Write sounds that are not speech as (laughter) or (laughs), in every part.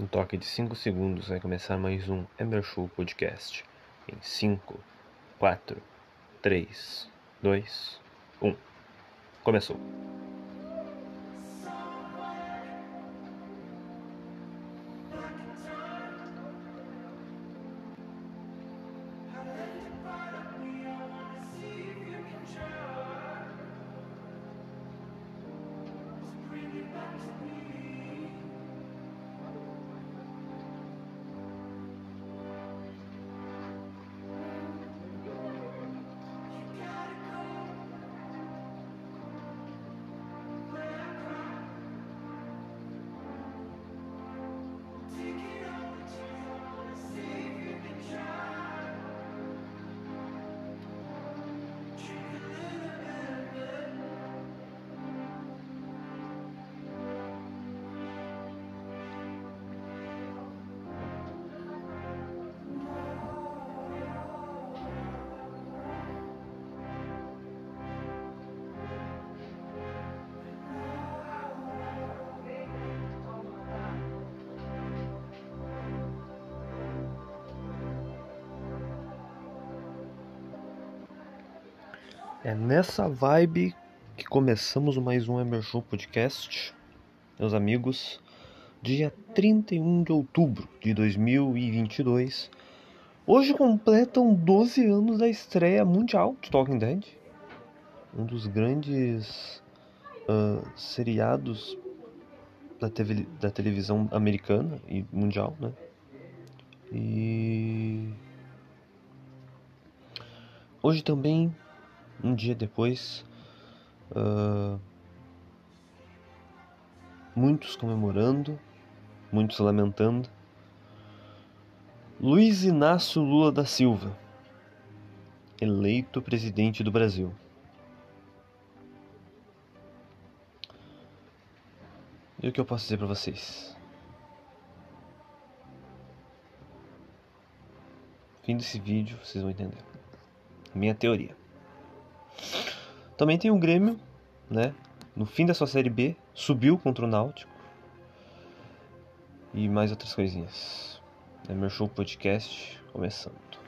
Um toque de 5 segundos vai começar mais um Ember Show Podcast. Em 5, 4, 3, 2, 1. Começou. É nessa vibe que começamos mais um Emer Show Podcast, meus amigos. Dia 31 de outubro de 2022. Hoje completam 12 anos da estreia mundial de Talking Dead, um dos grandes uh, seriados da, TV, da televisão americana e mundial, né? E hoje também um dia depois, uh, muitos comemorando, muitos lamentando. Luiz Inácio Lula da Silva, eleito presidente do Brasil. E o que eu posso dizer para vocês? Fim desse vídeo, vocês vão entender. Minha teoria. Também tem o Grêmio, né? No fim da sua Série B, subiu contra o Náutico. E mais outras coisinhas. É meu show podcast começando.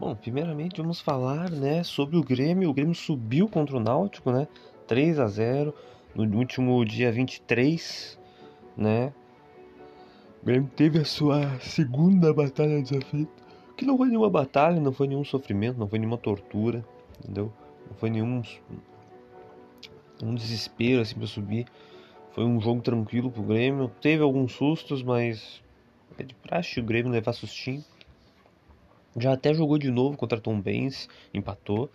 Bom, primeiramente vamos falar, né, sobre o Grêmio. O Grêmio subiu contra o Náutico, né? 3 a 0 no último dia 23, né? O Grêmio teve a sua segunda batalha desafeita, que não foi nenhuma batalha, não foi nenhum sofrimento, não foi nenhuma tortura, entendeu? Não foi nenhum um desespero assim para subir. Foi um jogo tranquilo pro Grêmio. Teve alguns sustos, mas é de praxe o Grêmio levar sustinho. Já até jogou de novo contra Tom Benz, empatou.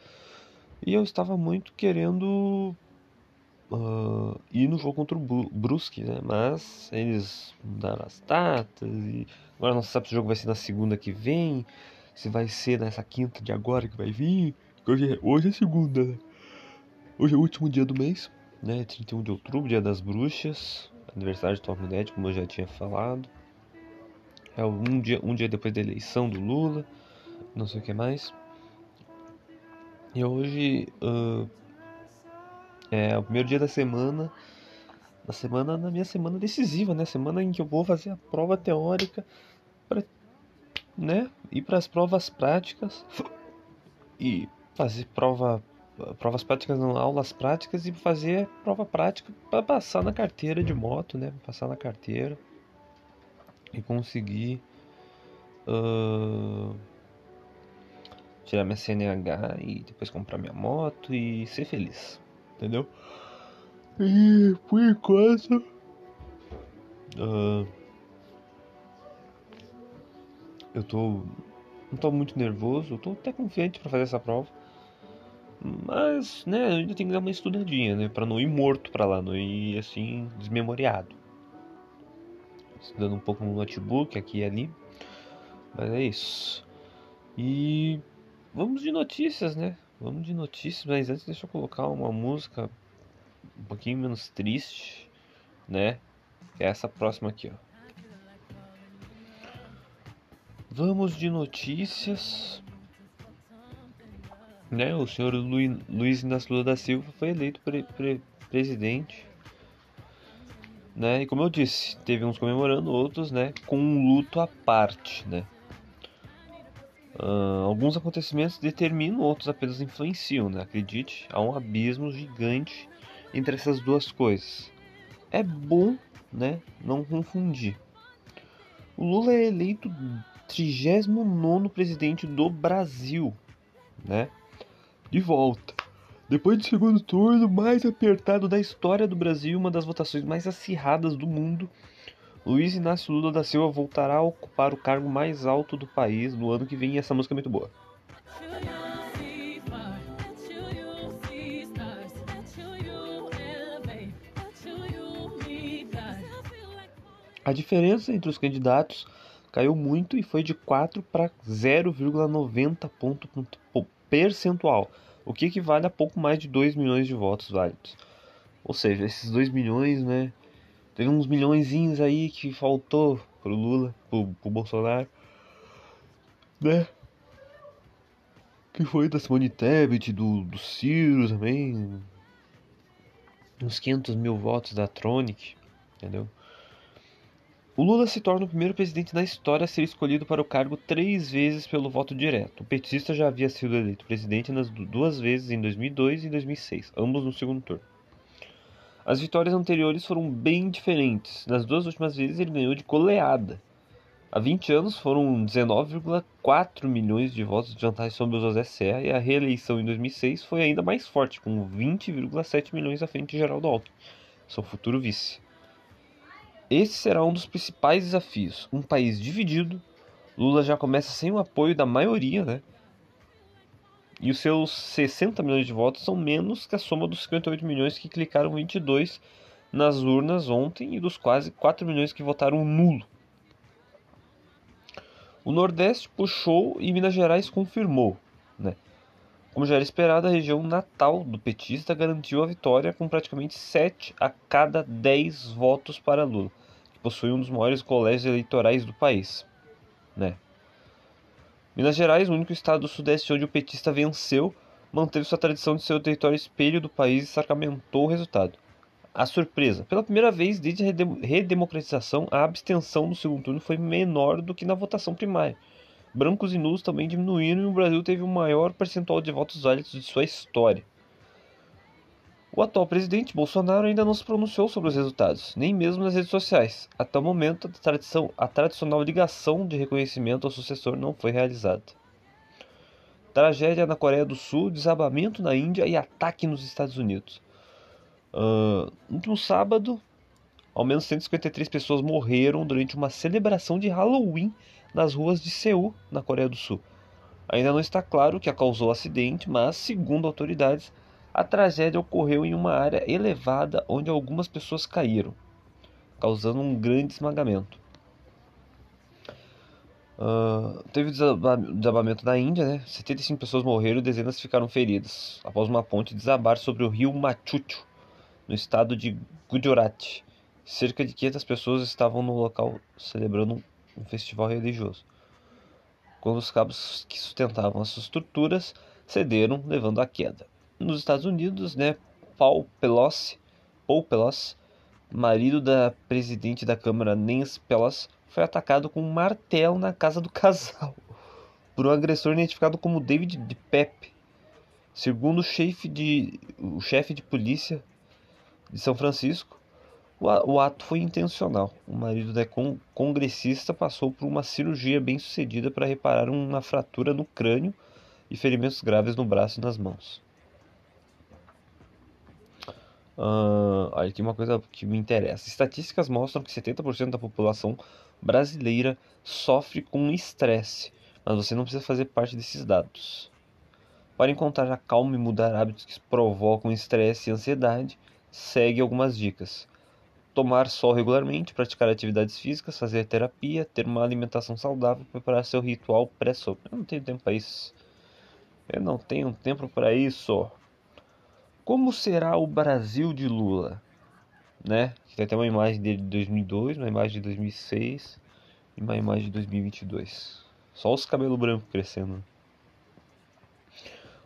E eu estava muito querendo uh, ir no jogo contra o Brusque, né? Mas eles mudaram as datas e agora não se sabe se o jogo vai ser na segunda que vem. se vai ser nessa quinta de agora que vai vir. Hoje é, hoje é segunda, né? Hoje é o último dia do mês, né? 31 de outubro, dia das bruxas, aniversário de Tom Net, como eu já tinha falado. É um dia, um dia depois da eleição do Lula, não sei o que mais. E hoje uh, é o primeiro dia da semana, na semana, na minha semana decisiva, né? Semana em que eu vou fazer a prova teórica para, né? Ir para as provas práticas e fazer prova, provas práticas, não, aulas práticas e fazer prova prática para passar na carteira de moto, né? Passar na carteira e conseguir uh, tirar minha CNH e depois comprar minha moto e ser feliz, entendeu? E por enquanto. Uh, eu tô. Não tô muito nervoso, tô até confiante para fazer essa prova. Mas, né, eu ainda tenho que dar uma estudadinha, né? Pra não ir morto pra lá, não ir assim, desmemoriado. Estudando um pouco no notebook, aqui e ali. Mas é isso. E vamos de notícias, né? Vamos de notícias, mas antes deixa eu colocar uma música um pouquinho menos triste, né? É essa próxima aqui, ó. Vamos de notícias. Né, o senhor Luiz Inácio Lula da Silva foi eleito pre, pre, presidente. Né? E como eu disse, teve uns comemorando, outros né, com um luto à parte. Né? Uh, alguns acontecimentos determinam, outros apenas influenciam. Né? Acredite, há um abismo gigante entre essas duas coisas. É bom né, não confundir. O Lula é eleito 39 presidente do Brasil, né? De volta. Depois do segundo turno mais apertado da história do Brasil, uma das votações mais acirradas do mundo, Luiz Inácio Lula da Silva voltará a ocupar o cargo mais alto do país no ano que vem e essa música é muito boa. A diferença entre os candidatos caiu muito e foi de 4 para 0,90 ponto percentual, o que equivale a pouco mais de 2 milhões de votos válidos. Ou seja, esses 2 milhões, né? Teve uns milhõeszinhos aí que faltou pro Lula, pro, pro Bolsonaro, né? Que foi da Simone Tebet, do, do Ciro também. Uns 500 mil votos da Tronic, entendeu? O Lula se torna o primeiro presidente da história a ser escolhido para o cargo três vezes pelo voto direto. O petista já havia sido eleito presidente nas duas vezes em 2002 e 2006, ambos no segundo turno. As vitórias anteriores foram bem diferentes. Nas duas últimas vezes ele ganhou de goleada. Há 20 anos foram 19,4 milhões de votos de vantagem sobre o José Serra e a reeleição em 2006 foi ainda mais forte, com 20,7 milhões à frente de Geraldo Alckmin, seu futuro vice. Esse será um dos principais desafios. Um país dividido, Lula já começa sem o apoio da maioria, né? E os seus 60 milhões de votos são menos que a soma dos 58 milhões que clicaram 22 nas urnas ontem e dos quase 4 milhões que votaram nulo. O Nordeste puxou e Minas Gerais confirmou, né? Como já era esperado, a região natal do petista garantiu a vitória com praticamente 7 a cada 10 votos para Lula, que possui um dos maiores colégios eleitorais do país. Né? Minas Gerais, o único estado do Sudeste onde o petista venceu, manteve sua tradição de ser o território espelho do país e sacramentou o resultado. A surpresa: pela primeira vez desde a redemocratização, a abstenção no segundo turno foi menor do que na votação primária brancos e nulos também diminuíram e o Brasil teve o maior percentual de votos válidos de sua história. O atual presidente Bolsonaro ainda não se pronunciou sobre os resultados, nem mesmo nas redes sociais. Até o momento, a, tradição, a tradicional ligação de reconhecimento ao sucessor não foi realizada. Tragédia na Coreia do Sul, desabamento na Índia e ataque nos Estados Unidos. Uh, no sábado, ao menos 153 pessoas morreram durante uma celebração de Halloween nas ruas de Seul, na Coreia do Sul. Ainda não está claro o que causou o acidente, mas, segundo autoridades, a tragédia ocorreu em uma área elevada onde algumas pessoas caíram, causando um grande esmagamento. Uh, teve desabamento na Índia, né? 75 pessoas morreram e dezenas ficaram feridas após uma ponte desabar sobre o rio Machuchu, no estado de Gujarat. Cerca de 500 pessoas estavam no local celebrando um festival religioso. Quando os cabos que sustentavam as estruturas cederam, levando à queda. Nos Estados Unidos, né, Paul Pelosi, Paul Pelosi, marido da presidente da Câmara Nancy Pelosi, foi atacado com um martelo na casa do (laughs) casal por um agressor identificado como David de Pepe. Segundo o chefe de, o chefe de polícia de São Francisco, o ato foi intencional. O marido da congressista passou por uma cirurgia bem sucedida para reparar uma fratura no crânio e ferimentos graves no braço e nas mãos. Uh, aí uma coisa que me interessa. Estatísticas mostram que 70% da população brasileira sofre com estresse, mas você não precisa fazer parte desses dados. Para encontrar a calma e mudar hábitos que provocam estresse e ansiedade, segue algumas dicas tomar sol regularmente, praticar atividades físicas, fazer terapia, ter uma alimentação saudável, preparar seu ritual pré-sono. Eu não tenho tempo para isso. Eu não tenho tempo para isso. Como será o Brasil de Lula? Né? Tem até uma imagem dele de 2002, uma imagem de 2006 e uma imagem de 2022. Só os cabelos brancos crescendo.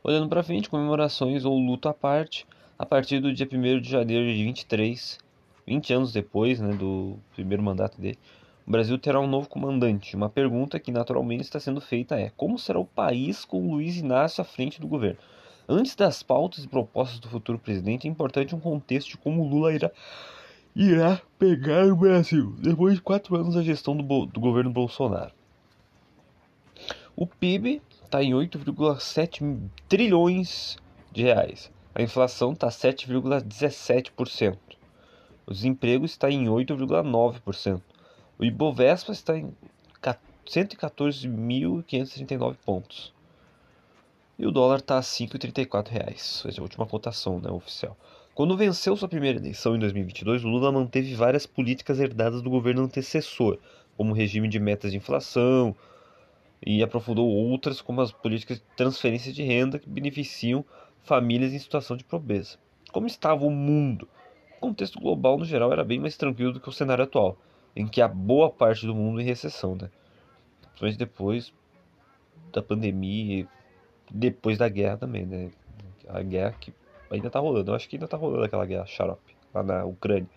Olhando para frente, comemorações ou luto à parte, a partir do dia 1 de janeiro de 23 20 anos depois né, do primeiro mandato dele, o Brasil terá um novo comandante. Uma pergunta que naturalmente está sendo feita é: como será o país com Luiz Inácio à frente do governo? Antes das pautas e propostas do futuro presidente, é importante um contexto de como Lula irá, irá pegar o Brasil depois de quatro anos da gestão do, do governo Bolsonaro. O PIB está em 8,7 trilhões de reais. A inflação está 7,17%. O desemprego está em 8,9%. O Ibovespa está em 114.539 pontos. E o dólar está a 5,34 reais, é a última cotação né, oficial. Quando venceu sua primeira eleição em 2022, Lula manteve várias políticas herdadas do governo antecessor, como o regime de metas de inflação, e aprofundou outras, como as políticas de transferência de renda que beneficiam famílias em situação de pobreza. Como estava o mundo o contexto global, no geral, era bem mais tranquilo do que o cenário atual, em que há boa parte do mundo em recessão, né? Principalmente depois da pandemia depois da guerra também, né? A guerra que ainda tá rolando. Eu acho que ainda tá rolando aquela guerra xarope lá na Ucrânia.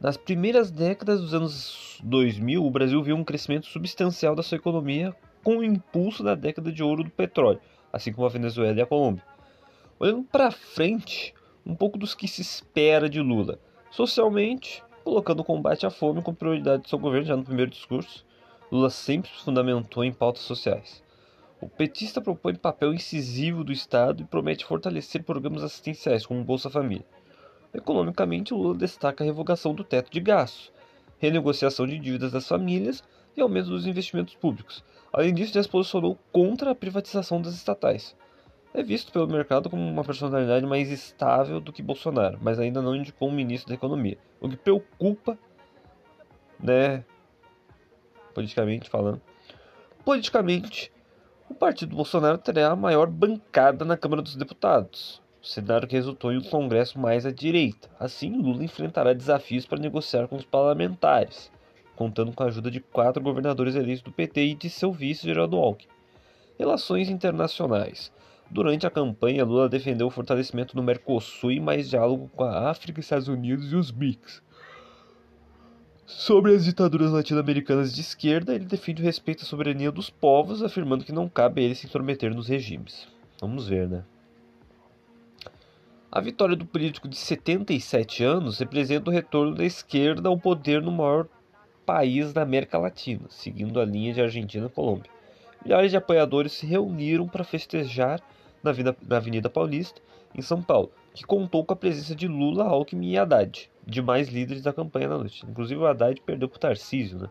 Nas primeiras décadas dos anos 2000, o Brasil viu um crescimento substancial da sua economia com o impulso da década de ouro do petróleo, assim como a Venezuela e a Colômbia. Olhando para frente, um pouco dos que se espera de Lula. Socialmente, colocando o combate à fome como prioridade do seu governo já no primeiro discurso, Lula sempre se fundamentou em pautas sociais. O petista propõe papel incisivo do Estado e promete fortalecer programas assistenciais como Bolsa Família. Economicamente, Lula destaca a revogação do teto de gastos, renegociação de dívidas das famílias e aumento dos investimentos públicos, Além disso, já se posicionou contra a privatização das estatais. É visto pelo mercado como uma personalidade mais estável do que Bolsonaro, mas ainda não indicou um ministro da Economia, o que preocupa, né, politicamente falando. Politicamente, o partido Bolsonaro terá a maior bancada na Câmara dos Deputados, cenário que resultou em um Congresso mais à direita. Assim, Lula enfrentará desafios para negociar com os parlamentares contando com a ajuda de quatro governadores eleitos do PT e de seu vice Geraldo Alckmin. Relações internacionais. Durante a campanha, Lula defendeu o fortalecimento do Mercosul e mais diálogo com a África, Estados Unidos e os BRICS. Sobre as ditaduras latino-americanas de esquerda, ele defende o respeito à soberania dos povos, afirmando que não cabe a ele se intrometer nos regimes. Vamos ver, né? A vitória do político de 77 anos representa o retorno da esquerda ao poder no maior país da América Latina, seguindo a linha de Argentina e Colômbia. Milhares de apoiadores se reuniram para festejar na, Avenida Paulista, em São Paulo, que contou com a presença de Lula, Alckmin e Haddad, demais líderes da campanha na noite. Inclusive o Haddad perdeu para o Tarcísio, né?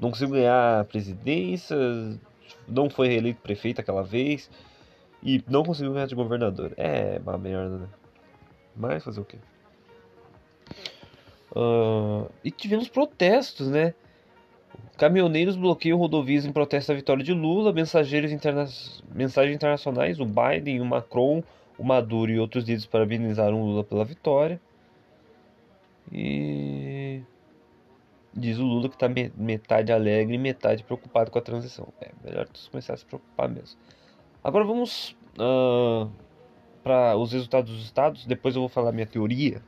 Não conseguiu ganhar a presidência, não foi reeleito prefeito aquela vez e não conseguiu ganhar de governador. É uma merda, né? Mas fazer o quê? Uh, e tivemos protestos, né? Caminhoneiros bloqueiam rodovias em protesto à vitória de Lula. Mensageiros interna... mensagens internacionais, o Biden, o Macron, o Maduro e outros líderes parabenizaram Lula pela vitória. E diz o Lula que está metade alegre e metade preocupado com a transição. É melhor começar a se preocupar mesmo. Agora vamos uh, para os resultados dos estados. Depois eu vou falar minha teoria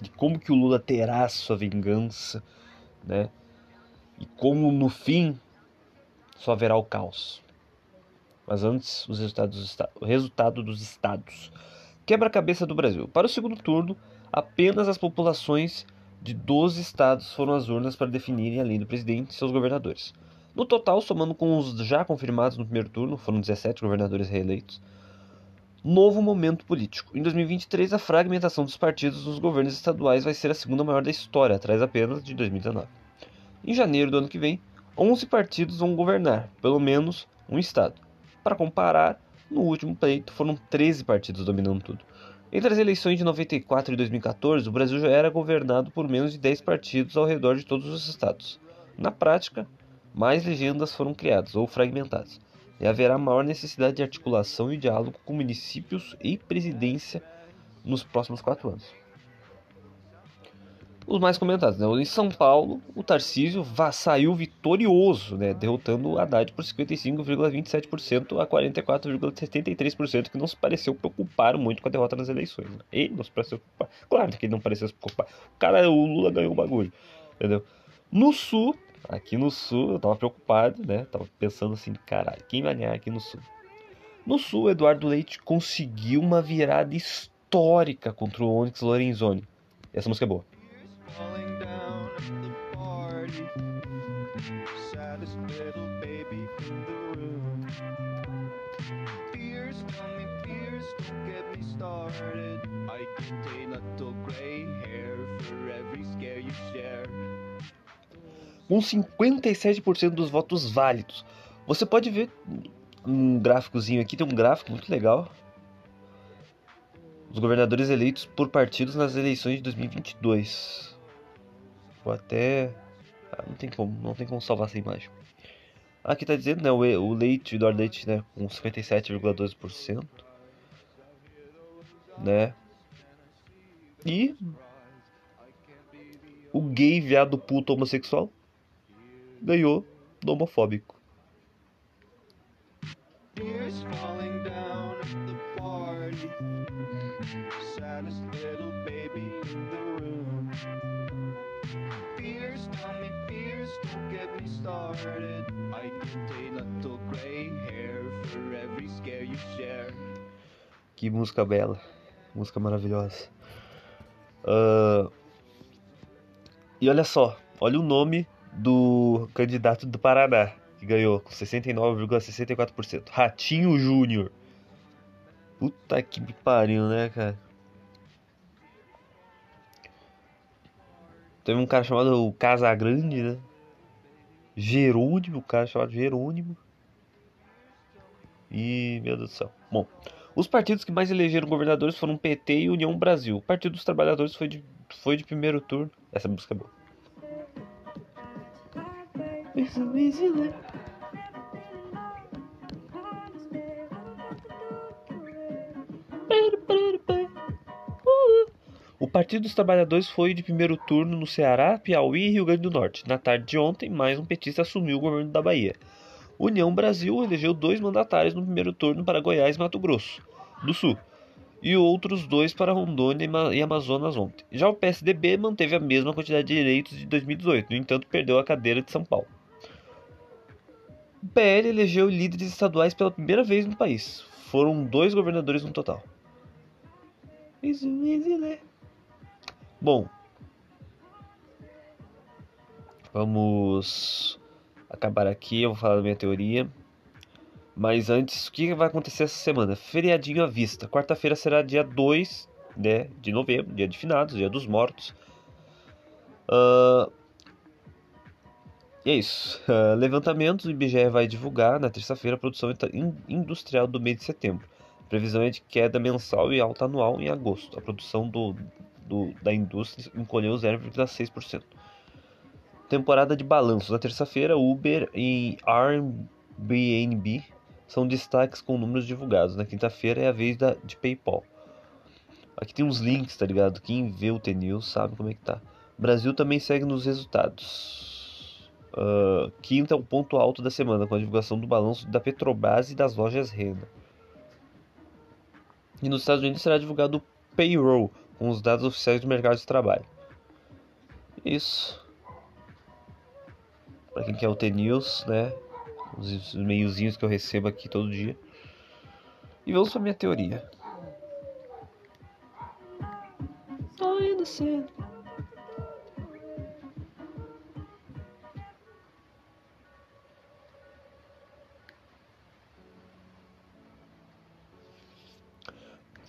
de como que o Lula terá sua vingança, né? E como no fim só haverá o caos. Mas antes, os resultados dos o resultado dos estados. Quebra-cabeça do Brasil. Para o segundo turno, apenas as populações de 12 estados foram às urnas para definirem a lei do presidente seus governadores. No total, somando com os já confirmados no primeiro turno, foram 17 governadores reeleitos, novo momento político. Em 2023, a fragmentação dos partidos nos governos estaduais vai ser a segunda maior da história, atrás apenas de 2019. Em janeiro do ano que vem, 11 partidos vão governar, pelo menos um estado. Para comparar, no último pleito foram 13 partidos dominando tudo. Entre as eleições de 94 e 2014, o Brasil já era governado por menos de 10 partidos ao redor de todos os estados. Na prática, mais legendas foram criadas ou fragmentadas e haverá maior necessidade de articulação e diálogo com municípios e presidência nos próximos quatro anos. Os mais comentados, né? Em São Paulo, o Tarcísio saiu vitorioso, né? derrotando o Haddad por 55,27% a 44,73%, que não se pareceu preocupar muito com a derrota nas eleições. Né? Ele não se pareceu preocupar. Claro que ele não pareceu se preocupar. O cara, o Lula ganhou o bagulho, entendeu? No Sul, Aqui no sul eu tava preocupado, né? Tava pensando assim, caralho, quem vai ganhar aqui no sul? No sul, Eduardo Leite conseguiu uma virada histórica contra o Onyx Lorenzoni. Essa música é boa. Com 57% dos votos válidos. Você pode ver um gráficozinho aqui, tem um gráfico muito legal. Os governadores eleitos por partidos nas eleições de 2022. Vou até. Ah, não tem como, não tem como salvar essa imagem. Aqui está dizendo, né, o Leite, o Leite, né, com 57,12%, né? E o gay, viado, puto, homossexual ganhou do homofóbico. Que música bela, música maravilhosa. Uh, e olha só, olha o nome do candidato do Paraná, que ganhou com 69,64%. Ratinho Júnior. Puta que me pariu, né, cara? Teve um cara chamado Casagrande, né? Jerônimo, o cara chamado Jerônimo. E, meu Deus do céu. Bom, os partidos que mais elegeram governadores foram PT e União Brasil. O Partido dos Trabalhadores foi de, foi de primeiro turno. Essa música é boa. O Partido dos Trabalhadores foi de primeiro turno no Ceará, Piauí e Rio Grande do Norte. Na tarde de ontem, mais um petista assumiu o governo da Bahia. União Brasil elegeu dois mandatários no primeiro turno para Goiás e Mato Grosso do Sul, e outros dois para Rondônia e Amazonas ontem. Já o PSDB manteve a mesma quantidade de eleitos de 2018, no entanto, perdeu a cadeira de São Paulo. O PL elegeu líderes estaduais pela primeira vez no país. Foram dois governadores no total. Bom, vamos acabar aqui. Eu vou falar da minha teoria. Mas antes, o que vai acontecer essa semana? Feriadinho à vista. Quarta-feira será dia 2 né, de novembro, dia de finados, dia dos mortos. Uh, e é isso. Uh, levantamentos, o IBGE vai divulgar na terça-feira a produção industrial do mês de setembro. Previsão é de queda mensal e alta anual em agosto. A produção do, do da indústria encolheu 0,6%. Temporada de balanço. Na terça-feira, Uber e Airbnb são destaques com números divulgados. Na quinta-feira é a vez da, de PayPal. Aqui tem uns links, tá ligado? Quem vê o TNews sabe como é que tá. Brasil também segue nos resultados. Uh, quinta é o ponto alto da semana, com a divulgação do balanço da Petrobras e das lojas Renda. E nos Estados Unidos será divulgado o payroll, com os dados oficiais do mercado de trabalho. Isso. Para quem quer o T-News, né? Os meiozinhos que eu recebo aqui todo dia. E vamos para minha teoria. Tô indo cedo.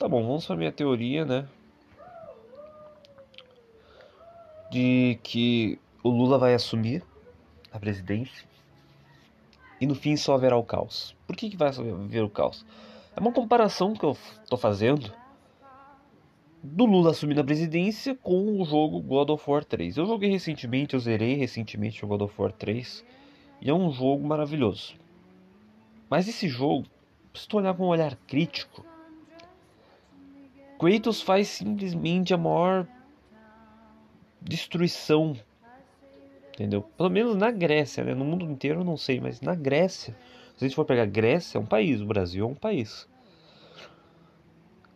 Bom, vamos para minha teoria, né? De que o Lula vai assumir a presidência e no fim só haverá o caos. Por que, que vai haver o caos? É uma comparação que eu tô fazendo do Lula assumindo a presidência com o jogo God of War 3. Eu joguei recentemente, eu zerei recentemente o God of War 3 e é um jogo maravilhoso. Mas esse jogo, se tu olhar com um olhar crítico, Kratos faz simplesmente a maior destruição. Entendeu? Pelo menos na Grécia, né? No mundo inteiro eu não sei, mas na Grécia, se a gente for pegar Grécia, é um país, o Brasil é um país.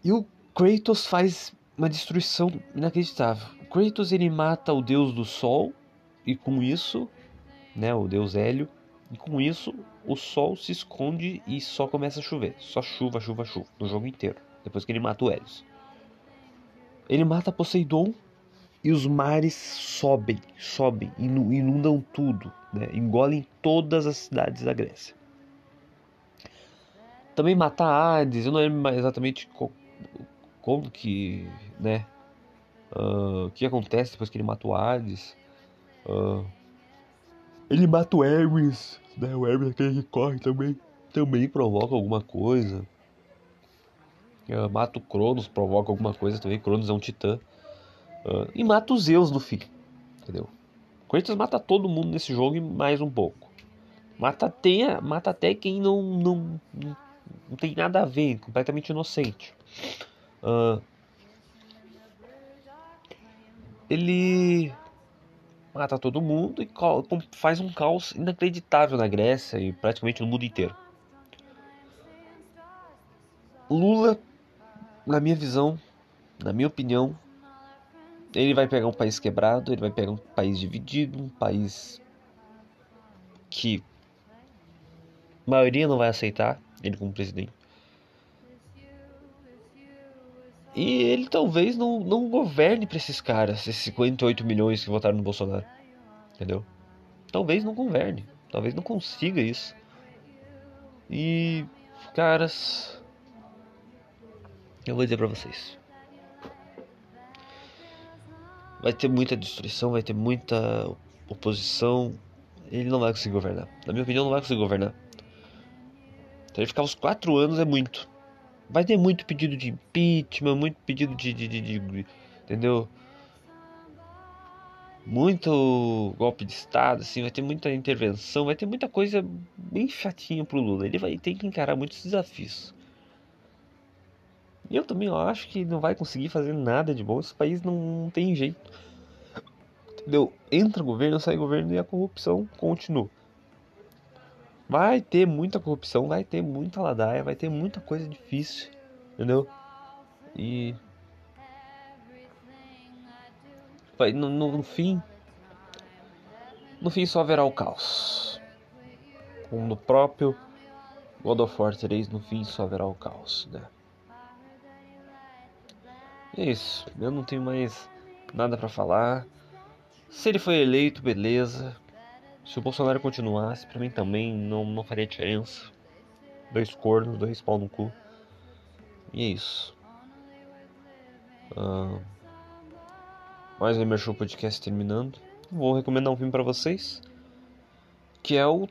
E o Kratos faz uma destruição inacreditável. Kratos ele mata o deus do sol e com isso, né, o deus Hélio, e com isso o sol se esconde e só começa a chover, só chuva, chuva, chuva no jogo inteiro, depois que ele mata o Hélios. Ele mata Poseidon e os mares sobem, sobem, inundam tudo, né? engolem todas as cidades da Grécia. Também mata Hades, eu não lembro exatamente como que, né, uh, o que acontece depois que ele mata o Hades. Uh, ele mata o Hermes, né, o Hermes aquele que corre também, também provoca alguma coisa. Uh, mata o Cronos, provoca alguma coisa também. Cronos é um titã. Uh, e mata os Zeus no fim. Entendeu? Kratos mata todo mundo nesse jogo e mais um pouco. Mata até, mata até quem não, não, não tem nada a ver, completamente inocente. Uh, ele mata todo mundo e faz um caos inacreditável na Grécia e praticamente no mundo inteiro. Lula na minha visão, na minha opinião, ele vai pegar um país quebrado, ele vai pegar um país dividido, um país que a maioria não vai aceitar ele como presidente. E ele talvez não, não governe para esses caras, esses 58 milhões que votaram no Bolsonaro. Entendeu? Talvez não governe, talvez não consiga isso. E caras, eu vou dizer para vocês. Vai ter muita destruição, vai ter muita oposição. Ele não vai conseguir governar. Na minha opinião, não vai conseguir governar. Então ele ficar uns quatro anos é muito. Vai ter muito pedido de impeachment, muito pedido de, de, de, de entendeu? Muito golpe de estado, assim, vai ter muita intervenção, vai ter muita coisa bem chatinha pro Lula. Ele vai ter que encarar muitos desafios. E eu também acho que não vai conseguir fazer nada de bom. Esse país não, tem jeito. Entendeu? Entra governo, sai governo e a corrupção continua. Vai ter muita corrupção, vai ter muita ladaia, vai ter muita coisa difícil. Entendeu? E. Vai, no, no, no fim. No fim só haverá o caos. Como no próprio God of War 3, no fim só haverá o caos, né? É isso. Eu não tenho mais nada para falar. Se ele foi eleito, beleza. Se o Bolsonaro continuasse, para mim também não, não faria diferença. Dois cornos, dois pau no cu. E é isso. Uh, mais um Show Podcast terminando. Vou recomendar um filme para vocês. Que é o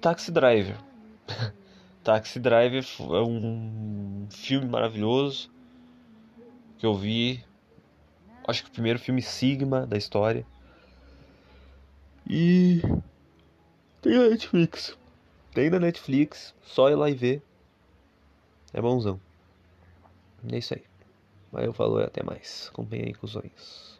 Taxi Driver. (laughs) Taxi Driver é um filme maravilhoso que eu vi. Acho que o primeiro filme Sigma da história. E tem na Netflix. Tem na Netflix, só ir lá e ver. É bonzão. É isso aí. Aí eu falo até mais. Acompanhe aí com os olhos.